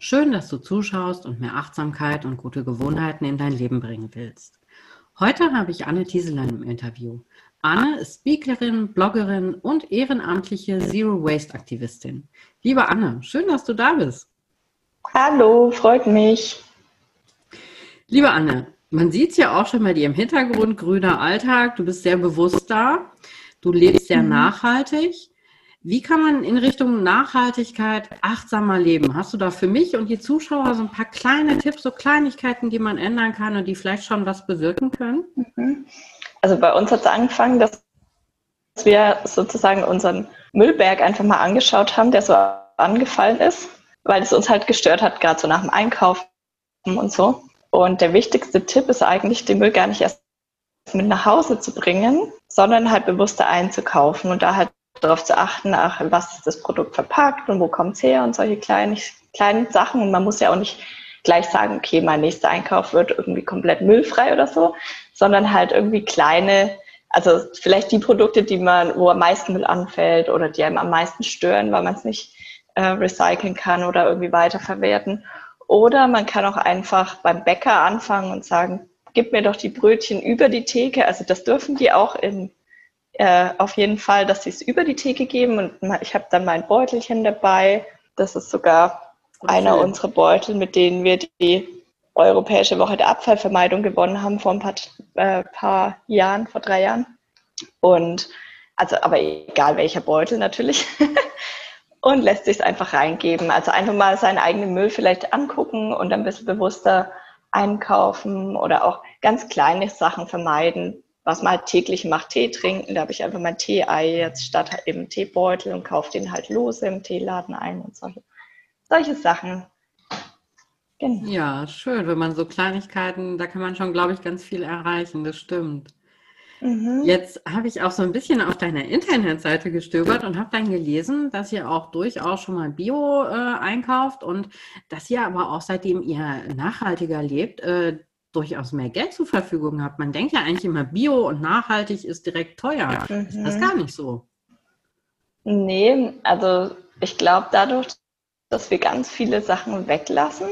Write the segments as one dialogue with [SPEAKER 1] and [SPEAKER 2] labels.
[SPEAKER 1] Schön, dass du zuschaust und mehr Achtsamkeit und gute Gewohnheiten in dein Leben bringen willst. Heute habe ich Anne Tieselein im Interview. Anne ist Speakerin, Bloggerin und ehrenamtliche Zero Waste Aktivistin. Liebe Anne, schön, dass du da bist.
[SPEAKER 2] Hallo, freut mich.
[SPEAKER 1] Liebe Anne, man sieht es ja auch schon bei dir im Hintergrund, grüner Alltag, du bist sehr bewusst da, du lebst sehr mhm. nachhaltig. Wie kann man in Richtung Nachhaltigkeit achtsamer leben? Hast du da für mich und die Zuschauer so ein paar kleine Tipps, so Kleinigkeiten, die man ändern kann und die vielleicht schon was bewirken können?
[SPEAKER 2] Mhm. Also bei uns hat es angefangen, dass wir sozusagen unseren Müllberg einfach mal angeschaut haben, der so angefallen ist, weil es uns halt gestört hat, gerade so nach dem Einkaufen und so. Und der wichtigste Tipp ist eigentlich, den Müll gar nicht erst mit nach Hause zu bringen, sondern halt bewusster einzukaufen und da halt darauf zu achten, ach, was ist das Produkt verpackt und wo kommt es her und solche kleinen, kleinen Sachen. Und man muss ja auch nicht gleich sagen, okay, mein nächster Einkauf wird irgendwie komplett müllfrei oder so, sondern halt irgendwie kleine, also vielleicht die Produkte, die man, wo am meisten Müll anfällt oder die einem am meisten stören, weil man es nicht äh, recyceln kann oder irgendwie weiterverwerten. Oder man kann auch einfach beim Bäcker anfangen und sagen, gib mir doch die Brötchen über die Theke. Also das dürfen die auch in äh, auf jeden Fall, dass sie es über die Theke geben und ich habe dann mein Beutelchen dabei. Das ist sogar okay. einer unserer Beutel, mit denen wir die Europäische Woche der Abfallvermeidung gewonnen haben vor ein paar, äh, paar Jahren, vor drei Jahren. Und also, aber egal welcher Beutel natürlich. und lässt sich es einfach reingeben. Also einfach mal seinen eigenen Müll vielleicht angucken und ein bisschen bewusster einkaufen oder auch ganz kleine Sachen vermeiden was man halt täglich macht, Tee trinken. Da habe ich einfach mein Tee-Ei jetzt statt eben Teebeutel und kaufe den halt lose im Teeladen ein und solche, solche Sachen.
[SPEAKER 1] Genau. Ja, schön, wenn man so Kleinigkeiten, da kann man schon, glaube ich, ganz viel erreichen, das stimmt. Mhm. Jetzt habe ich auch so ein bisschen auf deiner Internetseite gestöbert und habe dann gelesen, dass ihr auch durchaus schon mal Bio äh, einkauft und dass ihr aber auch seitdem ihr nachhaltiger lebt, äh, durchaus mehr Geld zur Verfügung habt. Man denkt ja eigentlich immer, Bio und nachhaltig ist direkt teuer. Mhm. Ist das gar nicht so?
[SPEAKER 2] Nee, also ich glaube dadurch, dass wir ganz viele Sachen weglassen,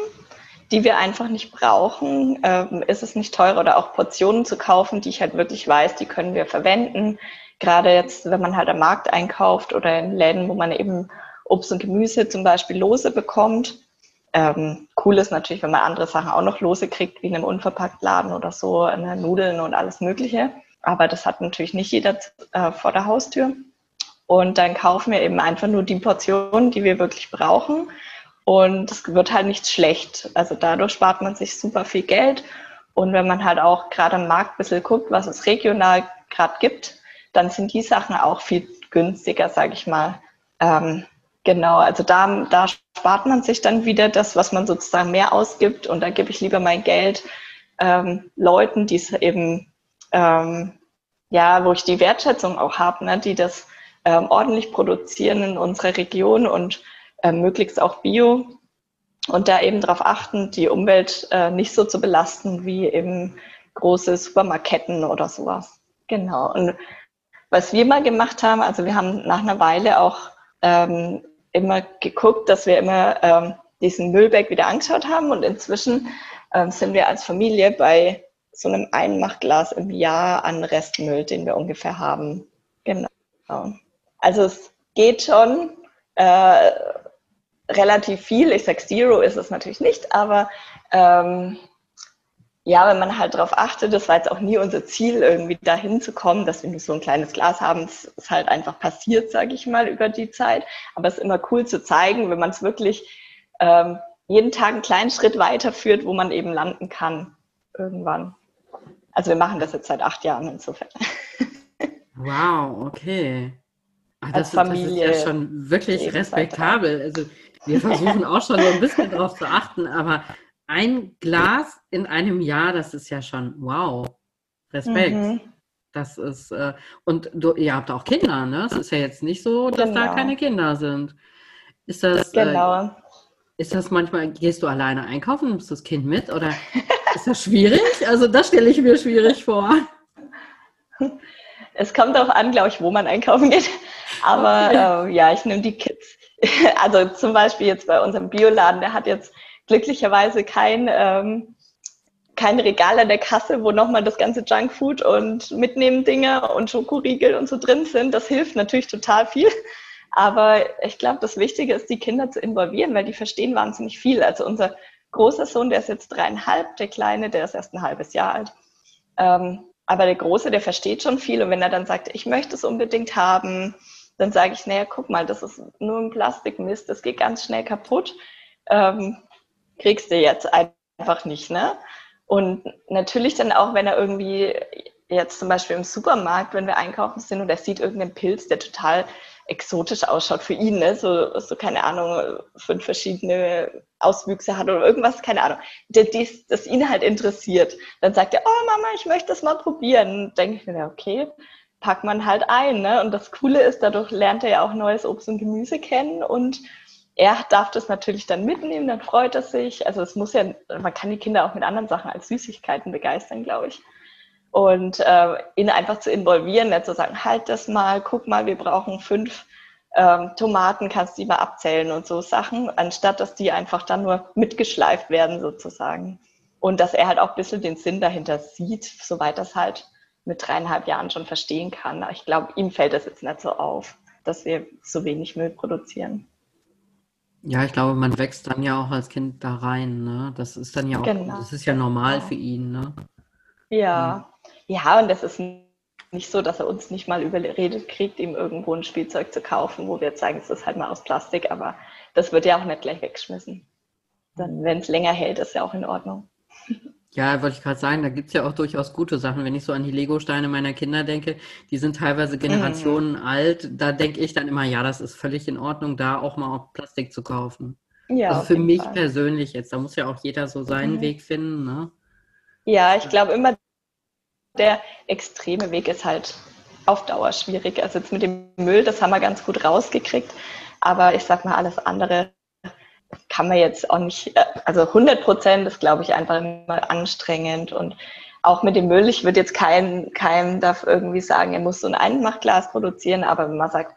[SPEAKER 2] die wir einfach nicht brauchen, ähm, ist es nicht teurer oder auch Portionen zu kaufen, die ich halt wirklich weiß, die können wir verwenden. Gerade jetzt, wenn man halt am Markt einkauft oder in Läden, wo man eben Obst und Gemüse zum Beispiel lose bekommt, ähm, cool ist natürlich, wenn man andere Sachen auch noch lose kriegt, wie in einem Unverpacktladen oder so, ne, Nudeln und alles Mögliche. Aber das hat natürlich nicht jeder äh, vor der Haustür. Und dann kaufen wir eben einfach nur die Portionen, die wir wirklich brauchen. Und es wird halt nicht schlecht. Also dadurch spart man sich super viel Geld. Und wenn man halt auch gerade am Markt ein bisschen guckt, was es regional gerade gibt, dann sind die Sachen auch viel günstiger, sage ich mal. Ähm, Genau, also da, da spart man sich dann wieder das, was man sozusagen mehr ausgibt und da gebe ich lieber mein Geld ähm, Leuten, die es eben, ähm, ja, wo ich die Wertschätzung auch habe, ne, die das ähm, ordentlich produzieren in unserer Region und äh, möglichst auch bio und da eben darauf achten, die Umwelt äh, nicht so zu belasten wie eben große Supermarketten oder sowas. Genau. Und was wir mal gemacht haben, also wir haben nach einer Weile auch ähm, immer geguckt, dass wir immer ähm, diesen Müllberg wieder angeschaut haben und inzwischen ähm, sind wir als Familie bei so einem Einmachglas im Jahr an Restmüll, den wir ungefähr haben. Genau. Also es geht schon äh, relativ viel. Ich sage Zero ist es natürlich nicht, aber ähm, ja, wenn man halt darauf achtet, das war jetzt auch nie unser Ziel, irgendwie dahin zu kommen, dass wir nur so ein kleines Glas haben. Es ist halt einfach passiert, sage ich mal, über die Zeit. Aber es ist immer cool zu zeigen, wenn man es wirklich ähm, jeden Tag einen kleinen Schritt weiterführt, wo man eben landen kann irgendwann. Also wir machen das jetzt seit acht Jahren insofern.
[SPEAKER 3] Wow, okay. Ach, das, Familie das ist ja schon wirklich respektabel. Also wir versuchen auch schon so ein bisschen darauf zu achten, aber ein Glas in einem Jahr, das ist ja schon wow. Respekt. Mhm. Das ist, äh, und du, ihr habt auch Kinder, ne? Es ist ja jetzt nicht so, dass genau. da keine Kinder sind. Ist das, äh, genau. Äh, ist das manchmal, gehst du alleine einkaufen, nimmst du das Kind mit oder ist das schwierig? Also das stelle ich mir schwierig vor.
[SPEAKER 2] Es kommt auch an, glaube ich, wo man einkaufen geht. Aber okay. äh, ja, ich nehme die Kids. Also zum Beispiel jetzt bei unserem Bioladen, der hat jetzt glücklicherweise kein, ähm, kein Regal an der Kasse, wo nochmal das ganze Junkfood und mitnehmen Dinge und Schokoriegel und so drin sind. Das hilft natürlich total viel. Aber ich glaube, das Wichtige ist, die Kinder zu involvieren, weil die verstehen wahnsinnig viel. Also unser großer Sohn, der ist jetzt dreieinhalb, der Kleine, der ist erst ein halbes Jahr alt. Ähm, aber der Große, der versteht schon viel. Und wenn er dann sagt, ich möchte es unbedingt haben, dann sage ich, naja, guck mal, das ist nur ein Plastikmist, das geht ganz schnell kaputt. Ähm, kriegst du jetzt einfach nicht, ne? Und natürlich dann auch, wenn er irgendwie jetzt zum Beispiel im Supermarkt, wenn wir einkaufen sind und er sieht irgendeinen Pilz, der total exotisch ausschaut für ihn, ne? so, so keine Ahnung, fünf verschiedene Auswüchse hat oder irgendwas, keine Ahnung, das, das ihn halt interessiert. Dann sagt er, oh Mama, ich möchte das mal probieren. Denke ich mir, okay, packt man halt ein. Ne? Und das Coole ist, dadurch lernt er ja auch neues Obst und Gemüse kennen und er darf das natürlich dann mitnehmen, dann freut er sich. Also es muss ja, man kann die Kinder auch mit anderen Sachen als Süßigkeiten begeistern, glaube ich. Und äh, ihn einfach zu involvieren, nicht zu sagen, halt das mal, guck mal, wir brauchen fünf ähm, Tomaten, kannst du die mal abzählen und so Sachen, anstatt dass die einfach dann nur mitgeschleift werden sozusagen. Und dass er halt auch ein bisschen den Sinn dahinter sieht, soweit das halt mit dreieinhalb Jahren schon verstehen kann. Ich glaube, ihm fällt das jetzt nicht so auf, dass wir so wenig Müll produzieren.
[SPEAKER 3] Ja, ich glaube, man wächst dann ja auch als Kind da rein, ne? Das ist dann ja auch, genau. das ist ja normal für ihn, ne?
[SPEAKER 2] Ja. Ja, und das ist nicht so, dass er uns nicht mal überredet kriegt, ihm irgendwo ein Spielzeug zu kaufen, wo wir jetzt sagen, es ist halt mal aus Plastik, aber das wird ja auch nicht gleich weggeschmissen. Dann, wenn es länger hält, ist ja auch in Ordnung.
[SPEAKER 3] Ja, wollte ich gerade sagen, da gibt es ja auch durchaus gute Sachen. Wenn ich so an die Lego-Steine meiner Kinder denke, die sind teilweise Generationen mhm. alt, da denke ich dann immer, ja, das ist völlig in Ordnung, da auch mal auch Plastik zu kaufen. Ja, also für mich Fall. persönlich jetzt, da muss ja auch jeder so seinen mhm. Weg finden. Ne?
[SPEAKER 2] Ja, ich glaube immer, der extreme Weg ist halt auf Dauer schwierig. Also jetzt mit dem Müll, das haben wir ganz gut rausgekriegt. Aber ich sag mal, alles andere kann man jetzt auch nicht, äh, also 100 Prozent ist, glaube ich, einfach immer anstrengend und auch mit dem Müll, ich würde jetzt keinem, keinem darf irgendwie sagen, er muss so ein Einmachglas produzieren, aber wenn man sagt,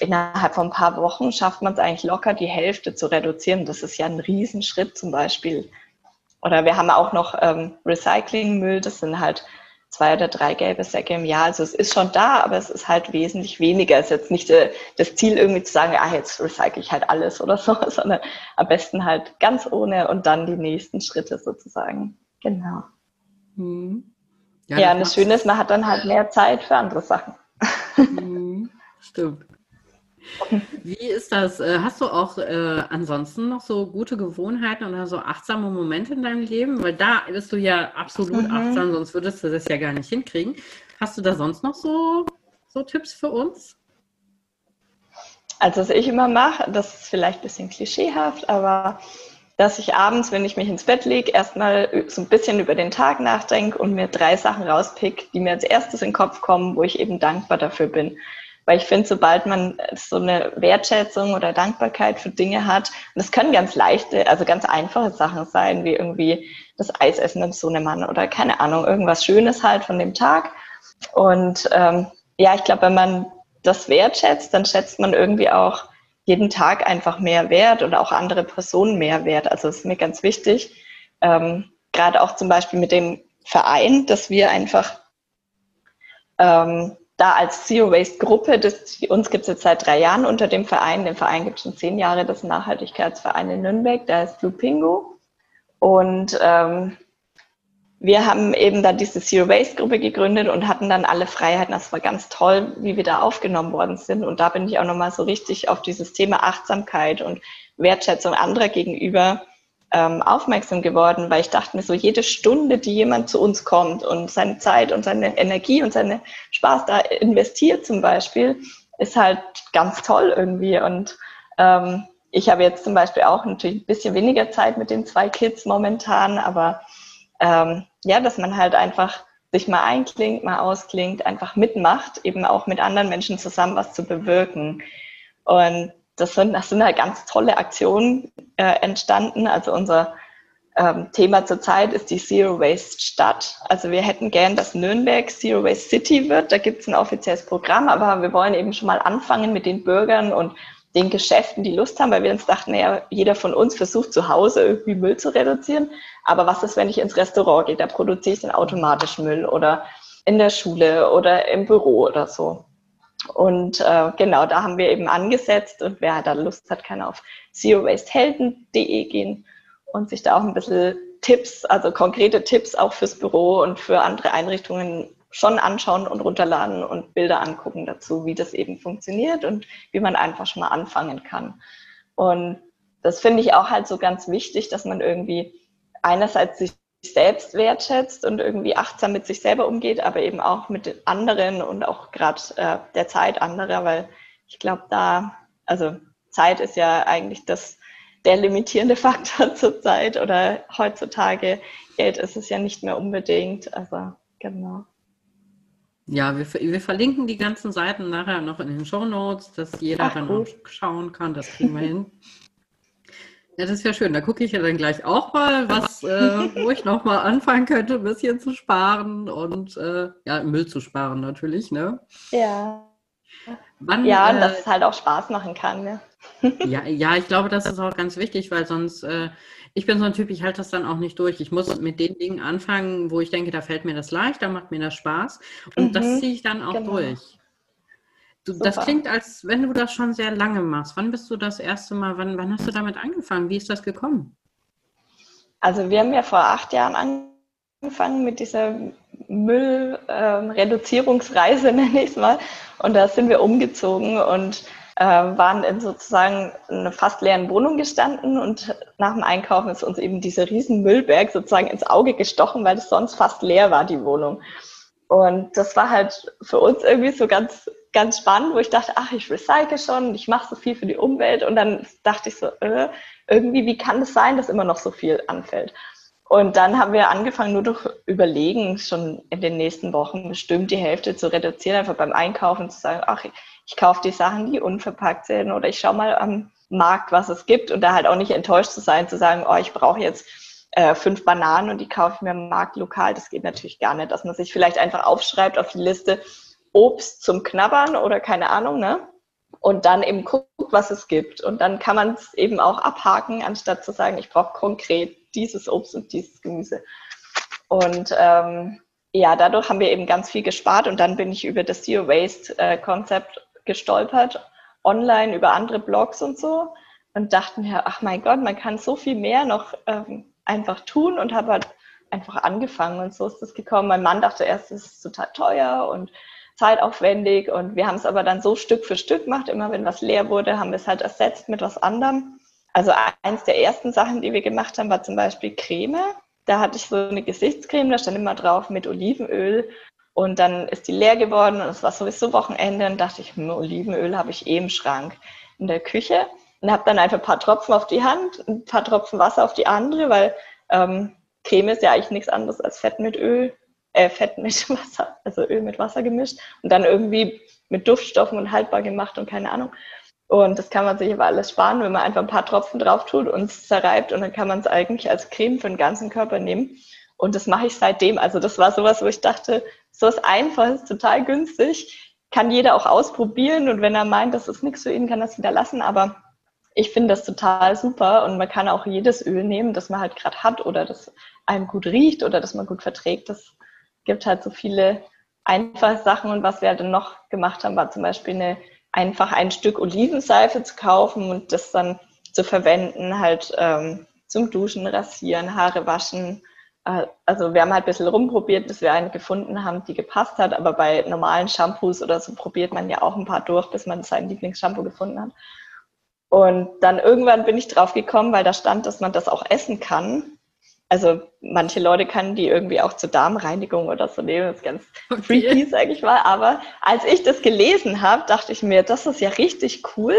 [SPEAKER 2] innerhalb von ein paar Wochen schafft man es eigentlich locker, die Hälfte zu reduzieren. Das ist ja ein Riesenschritt zum Beispiel. Oder wir haben auch noch ähm, Recyclingmüll, das sind halt zwei oder drei gelbe Säcke im Jahr. Also es ist schon da, aber es ist halt wesentlich weniger. Es ist jetzt nicht äh, das Ziel irgendwie zu sagen, ah, jetzt recycle ich halt alles oder so, sondern am besten halt ganz ohne und dann die nächsten Schritte sozusagen. Genau. Hm. Ja, ja und das Schöne ist, man hat dann halt mehr Zeit für andere Sachen.
[SPEAKER 3] Hm. Stimmt. Wie ist das? Äh, hast du auch äh, ansonsten noch so gute Gewohnheiten oder so achtsame Momente in deinem Leben? Weil da bist du ja absolut mhm. achtsam, sonst würdest du das ja gar nicht hinkriegen. Hast du da sonst noch so, so Tipps für uns?
[SPEAKER 2] Also, was ich immer mache, das ist vielleicht ein bisschen klischeehaft, aber dass ich abends, wenn ich mich ins Bett lege, erstmal so ein bisschen über den Tag nachdenke und mir drei Sachen rauspick, die mir als erstes in den Kopf kommen, wo ich eben dankbar dafür bin. Weil ich finde, sobald man so eine Wertschätzung oder Dankbarkeit für Dinge hat, und das können ganz leichte, also ganz einfache Sachen sein, wie irgendwie das Eisessen im Sohnemann oder keine Ahnung, irgendwas Schönes halt von dem Tag. Und ähm, ja, ich glaube, wenn man das wertschätzt, dann schätzt man irgendwie auch jeden Tag einfach mehr Wert oder auch andere Personen mehr Wert. Also das ist mir ganz wichtig. Ähm, Gerade auch zum Beispiel mit dem Verein, dass wir einfach ähm, da als Zero Waste Gruppe, das, uns gibt es jetzt seit drei Jahren unter dem Verein, den Verein gibt es schon zehn Jahre, das Nachhaltigkeitsverein in Nürnberg, der ist Blue Pingo. Und ähm, wir haben eben dann diese Zero Waste Gruppe gegründet und hatten dann alle Freiheiten. Das war ganz toll, wie wir da aufgenommen worden sind. Und da bin ich auch nochmal so richtig auf dieses Thema Achtsamkeit und Wertschätzung anderer gegenüber ähm, aufmerksam geworden, weil ich dachte mir so, jede Stunde, die jemand zu uns kommt und seine Zeit und seine Energie und seine Spaß da investiert zum Beispiel, ist halt ganz toll irgendwie. Und ähm, ich habe jetzt zum Beispiel auch natürlich ein bisschen weniger Zeit mit den zwei Kids momentan, aber ähm, ja, dass man halt einfach sich mal einklingt, mal ausklingt, einfach mitmacht, eben auch mit anderen Menschen zusammen was zu bewirken. Und das sind, das sind halt ganz tolle Aktionen äh, entstanden. Also unser ähm, Thema zurzeit ist die Zero Waste Stadt. Also wir hätten gern, dass Nürnberg Zero Waste City wird. Da gibt es ein offizielles Programm, aber wir wollen eben schon mal anfangen mit den Bürgern und den Geschäften, die Lust haben, weil wir uns dachten, naja, jeder von uns versucht zu Hause irgendwie Müll zu reduzieren. Aber was ist, wenn ich ins Restaurant gehe? Da produziere ich dann automatisch Müll oder in der Schule oder im Büro oder so. Und äh, genau, da haben wir eben angesetzt und wer da Lust hat, kann auf zerowastehelden.de gehen und sich da auch ein bisschen Tipps, also konkrete Tipps auch fürs Büro und für andere Einrichtungen schon anschauen und runterladen und Bilder angucken dazu, wie das eben funktioniert und wie man einfach schon mal anfangen kann. Und das finde ich auch halt so ganz wichtig, dass man irgendwie einerseits sich selbst wertschätzt und irgendwie achtsam mit sich selber umgeht, aber eben auch mit anderen und auch gerade äh, der Zeit anderer, weil ich glaube, da, also Zeit ist ja eigentlich das, der limitierende Faktor zur Zeit oder heutzutage. Geld ist es ja nicht mehr unbedingt. Also genau.
[SPEAKER 3] Ja, wir, wir verlinken die ganzen Seiten nachher noch in den Show Notes, dass jeder Ach, dann auch schauen kann. Das kriegen wir hin. Ja, das wäre schön. Da gucke ich ja dann gleich auch mal, was, äh, wo ich nochmal anfangen könnte, ein bisschen zu sparen und äh, ja, Müll zu sparen natürlich, ne?
[SPEAKER 2] Ja. Wann, ja, und äh, dass es halt auch Spaß machen kann, ne?
[SPEAKER 3] ja, ja, ich glaube, das ist auch ganz wichtig, weil sonst äh, ich bin so ein Typ, ich halte das dann auch nicht durch. Ich muss mit den Dingen anfangen, wo ich denke, da fällt mir das leicht, da macht mir das Spaß. Und mhm, das ziehe ich dann auch genau. durch. Du, das klingt, als wenn du das schon sehr lange machst. Wann bist du das erste Mal, wann, wann hast du damit angefangen? Wie ist das gekommen?
[SPEAKER 2] Also wir haben ja vor acht Jahren angefangen mit dieser Müllreduzierungsreise, ähm, nenne ich es mal. Und da sind wir umgezogen und äh, waren in sozusagen einer fast leeren Wohnung gestanden und nach dem Einkaufen ist uns eben dieser riesen Müllberg sozusagen ins Auge gestochen, weil es sonst fast leer war, die Wohnung. Und das war halt für uns irgendwie so ganz, ganz spannend, wo ich dachte, ach, ich recycle schon, ich mache so viel für die Umwelt. Und dann dachte ich so, äh, irgendwie, wie kann es sein, dass immer noch so viel anfällt? Und dann haben wir angefangen, nur durch Überlegen schon in den nächsten Wochen bestimmt die Hälfte zu reduzieren, einfach beim Einkaufen zu sagen, ach, ich kaufe die Sachen, die unverpackt sind oder ich schaue mal am Markt, was es gibt und da halt auch nicht enttäuscht zu sein, zu sagen, oh, ich brauche jetzt äh, fünf Bananen und die kaufe ich mir am Markt lokal. Das geht natürlich gar nicht, dass man sich vielleicht einfach aufschreibt auf die Liste Obst zum Knabbern oder keine Ahnung, ne? Und dann eben guckt, was es gibt. Und dann kann man es eben auch abhaken, anstatt zu sagen, ich brauche konkret dieses Obst und dieses Gemüse. Und ähm, ja, dadurch haben wir eben ganz viel gespart und dann bin ich über das Zero Waste äh, gestolpert, online über andere Blogs und so und dachte mir, ach mein Gott, man kann so viel mehr noch ähm, einfach tun und habe halt einfach angefangen und so ist das gekommen. Mein Mann dachte erst, es ist total teuer und zeitaufwendig und wir haben es aber dann so Stück für Stück gemacht. Immer wenn was leer wurde, haben wir es halt ersetzt mit was anderem. Also eins der ersten Sachen, die wir gemacht haben, war zum Beispiel Creme. Da hatte ich so eine Gesichtscreme, da stand immer drauf mit Olivenöl und dann ist die leer geworden und es war sowieso Wochenende und dachte ich, hm, Olivenöl habe ich eh im Schrank in der Küche und habe dann einfach ein paar Tropfen auf die Hand, ein paar Tropfen Wasser auf die andere, weil ähm, Creme ist ja eigentlich nichts anderes als Fett mit Öl, äh, Fett mit Wasser, also Öl mit Wasser gemischt und dann irgendwie mit Duftstoffen und haltbar gemacht und keine Ahnung. Und das kann man sich aber alles sparen, wenn man einfach ein paar Tropfen drauf tut und es zerreibt und dann kann man es eigentlich als Creme für den ganzen Körper nehmen. Und das mache ich seitdem. Also das war sowas, wo ich dachte, so ist einfach, ist total günstig, kann jeder auch ausprobieren und wenn er meint, das ist nichts für ihn, kann das wieder lassen. Aber ich finde das total super und man kann auch jedes Öl nehmen, das man halt gerade hat oder das einem gut riecht oder das man gut verträgt. Das gibt halt so viele einfache Sachen und was wir halt dann noch gemacht haben, war zum Beispiel eine, einfach ein Stück Olivenseife zu kaufen und das dann zu verwenden, halt ähm, zum Duschen, Rasieren, Haare waschen, äh, also wir haben halt ein bisschen rumprobiert, bis wir eine gefunden haben, die gepasst hat. Aber bei normalen Shampoos oder so probiert man ja auch ein paar durch, bis man sein Lieblingsshampoo gefunden hat. Und dann irgendwann bin ich drauf gekommen, weil da stand, dass man das auch essen kann. Also manche Leute kann die irgendwie auch zur Darmreinigung oder so nehmen. Das ist ganz okay. freaky, sage ich mal. Aber als ich das gelesen habe, dachte ich mir, das ist ja richtig cool,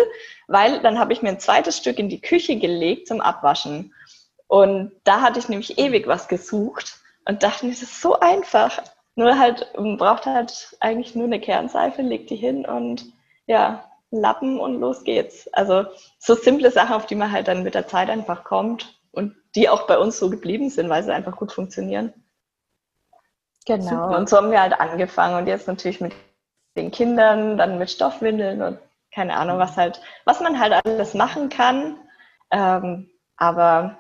[SPEAKER 2] weil dann habe ich mir ein zweites Stück in die Küche gelegt zum Abwaschen. Und da hatte ich nämlich ewig was gesucht und dachte mir, das ist so einfach. Nur halt, man braucht halt eigentlich nur eine Kernseife, legt die hin und ja, Lappen und los geht's. Also so simple Sachen, auf die man halt dann mit der Zeit einfach kommt und die auch bei uns so geblieben sind, weil sie einfach gut funktionieren. Genau. Super. Und so haben wir halt angefangen und jetzt natürlich mit den Kindern, dann mit Stoffwindeln und keine Ahnung, was halt, was man halt alles machen kann. Ähm, aber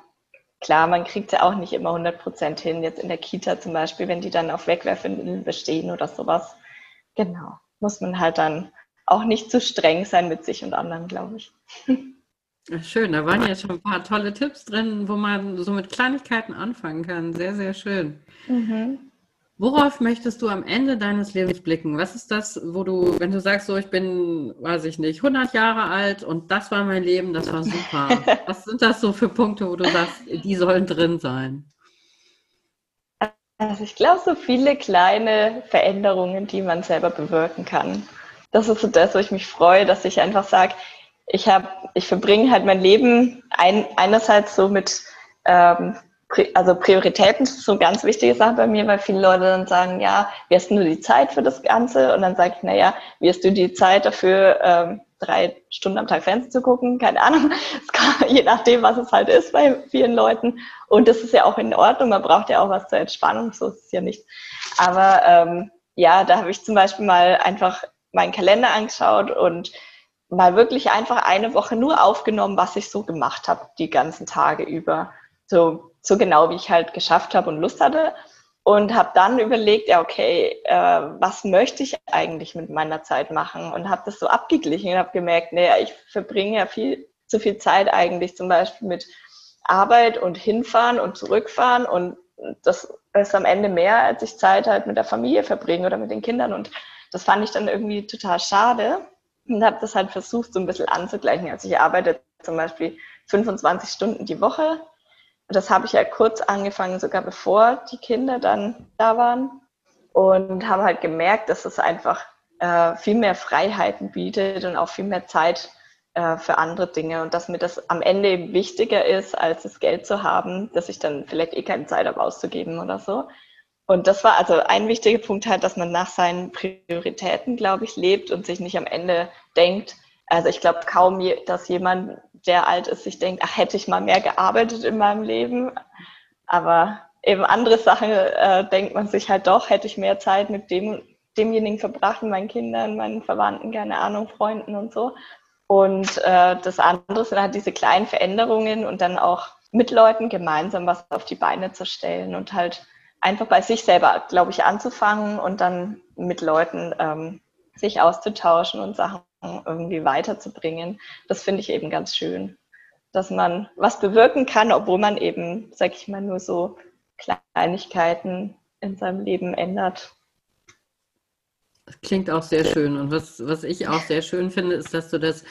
[SPEAKER 2] klar, man kriegt ja auch nicht immer 100 Prozent hin. Jetzt in der Kita zum Beispiel, wenn die dann auf Wegwerfwindeln bestehen oder sowas. Genau. Muss man halt dann auch nicht zu streng sein mit sich und anderen, glaube ich.
[SPEAKER 3] Schön, da waren ja schon ein paar tolle Tipps drin, wo man so mit Kleinigkeiten anfangen kann. Sehr, sehr schön. Mhm. Worauf möchtest du am Ende deines Lebens blicken? Was ist das, wo du, wenn du sagst, so ich bin, weiß ich nicht, 100 Jahre alt und das war mein Leben, das war super. Was sind das so für Punkte, wo du sagst, die sollen drin sein?
[SPEAKER 2] Also ich glaube, so viele kleine Veränderungen, die man selber bewirken kann. Das ist so das, wo ich mich freue, dass ich einfach sage, ich habe, ich verbringe halt mein Leben ein, einerseits so mit, ähm, also Prioritäten ist so eine ganz wichtige Sache bei mir, weil viele Leute dann sagen, ja, wie hast du die Zeit für das Ganze? Und dann sage ich, naja, wie hast du die Zeit dafür, ähm, drei Stunden am Tag Fernsehen zu gucken? Keine Ahnung, kann, je nachdem, was es halt ist bei vielen Leuten. Und das ist ja auch in Ordnung, man braucht ja auch was zur Entspannung, so ist es ja nicht. Aber ähm, ja, da habe ich zum Beispiel mal einfach meinen Kalender angeschaut und mal wirklich einfach eine Woche nur aufgenommen, was ich so gemacht habe, die ganzen Tage über. So, so genau, wie ich halt geschafft habe und Lust hatte. Und habe dann überlegt, ja, okay, äh, was möchte ich eigentlich mit meiner Zeit machen? Und habe das so abgeglichen und habe gemerkt, naja, ich verbringe ja viel zu viel Zeit eigentlich zum Beispiel mit Arbeit und hinfahren und zurückfahren. Und das ist am Ende mehr, als ich Zeit halt mit der Familie verbringe oder mit den Kindern. Und das fand ich dann irgendwie total schade und habe das halt versucht, so ein bisschen anzugleichen. Also ich arbeite zum Beispiel 25 Stunden die Woche. Das habe ich ja kurz angefangen, sogar bevor die Kinder dann da waren. Und habe halt gemerkt, dass es einfach äh, viel mehr Freiheiten bietet und auch viel mehr Zeit äh, für andere Dinge. Und dass mir das am Ende eben wichtiger ist, als das Geld zu haben, dass ich dann vielleicht eh keine Zeit habe auszugeben oder so. Und das war also ein wichtiger Punkt halt, dass man nach seinen Prioritäten, glaube ich, lebt und sich nicht am Ende denkt, also ich glaube kaum, dass jemand, der alt ist, sich denkt, ach, hätte ich mal mehr gearbeitet in meinem Leben. Aber eben andere Sachen äh, denkt man sich halt doch, hätte ich mehr Zeit mit dem, demjenigen verbracht, mit meinen Kindern, meinen Verwandten, keine Ahnung, Freunden und so. Und äh, das andere sind halt diese kleinen Veränderungen und dann auch mit Leuten gemeinsam was auf die Beine zu stellen und halt einfach bei sich selber, glaube ich, anzufangen und dann mit Leuten ähm, sich auszutauschen und Sachen irgendwie weiterzubringen. Das finde ich eben ganz schön, dass man was bewirken kann, obwohl man eben, sag ich mal, nur so Kleinigkeiten in seinem Leben ändert.
[SPEAKER 3] Das klingt auch sehr schön. Und was, was ich auch sehr schön finde, ist, dass du das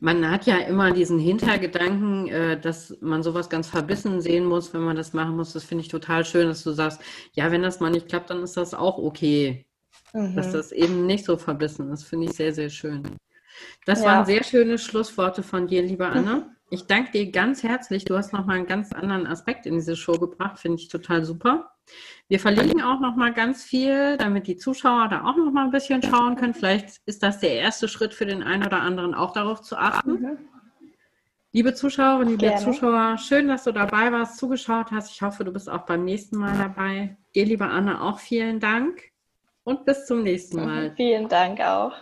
[SPEAKER 3] man hat ja immer diesen Hintergedanken, äh, dass man sowas ganz verbissen sehen muss, wenn man das machen muss. Das finde ich total schön, dass du sagst, ja, wenn das mal nicht klappt, dann ist das auch okay. Mhm. Dass das eben nicht so verbissen ist, finde ich sehr, sehr schön. Das ja. waren sehr schöne Schlussworte von dir, liebe Anne. Ich danke dir ganz herzlich. Du hast nochmal einen ganz anderen Aspekt in diese Show gebracht. Finde ich total super. Wir verlinken auch nochmal ganz viel, damit die Zuschauer da auch nochmal ein bisschen schauen können. Vielleicht ist das der erste Schritt für den einen oder anderen, auch darauf zu achten. Mhm. Liebe Zuschauerinnen, liebe Gerne. Zuschauer, schön, dass du dabei warst, zugeschaut hast. Ich hoffe, du bist auch beim nächsten Mal dabei. Dir, liebe Anne, auch vielen Dank und bis zum nächsten Mal.
[SPEAKER 2] Vielen Dank auch.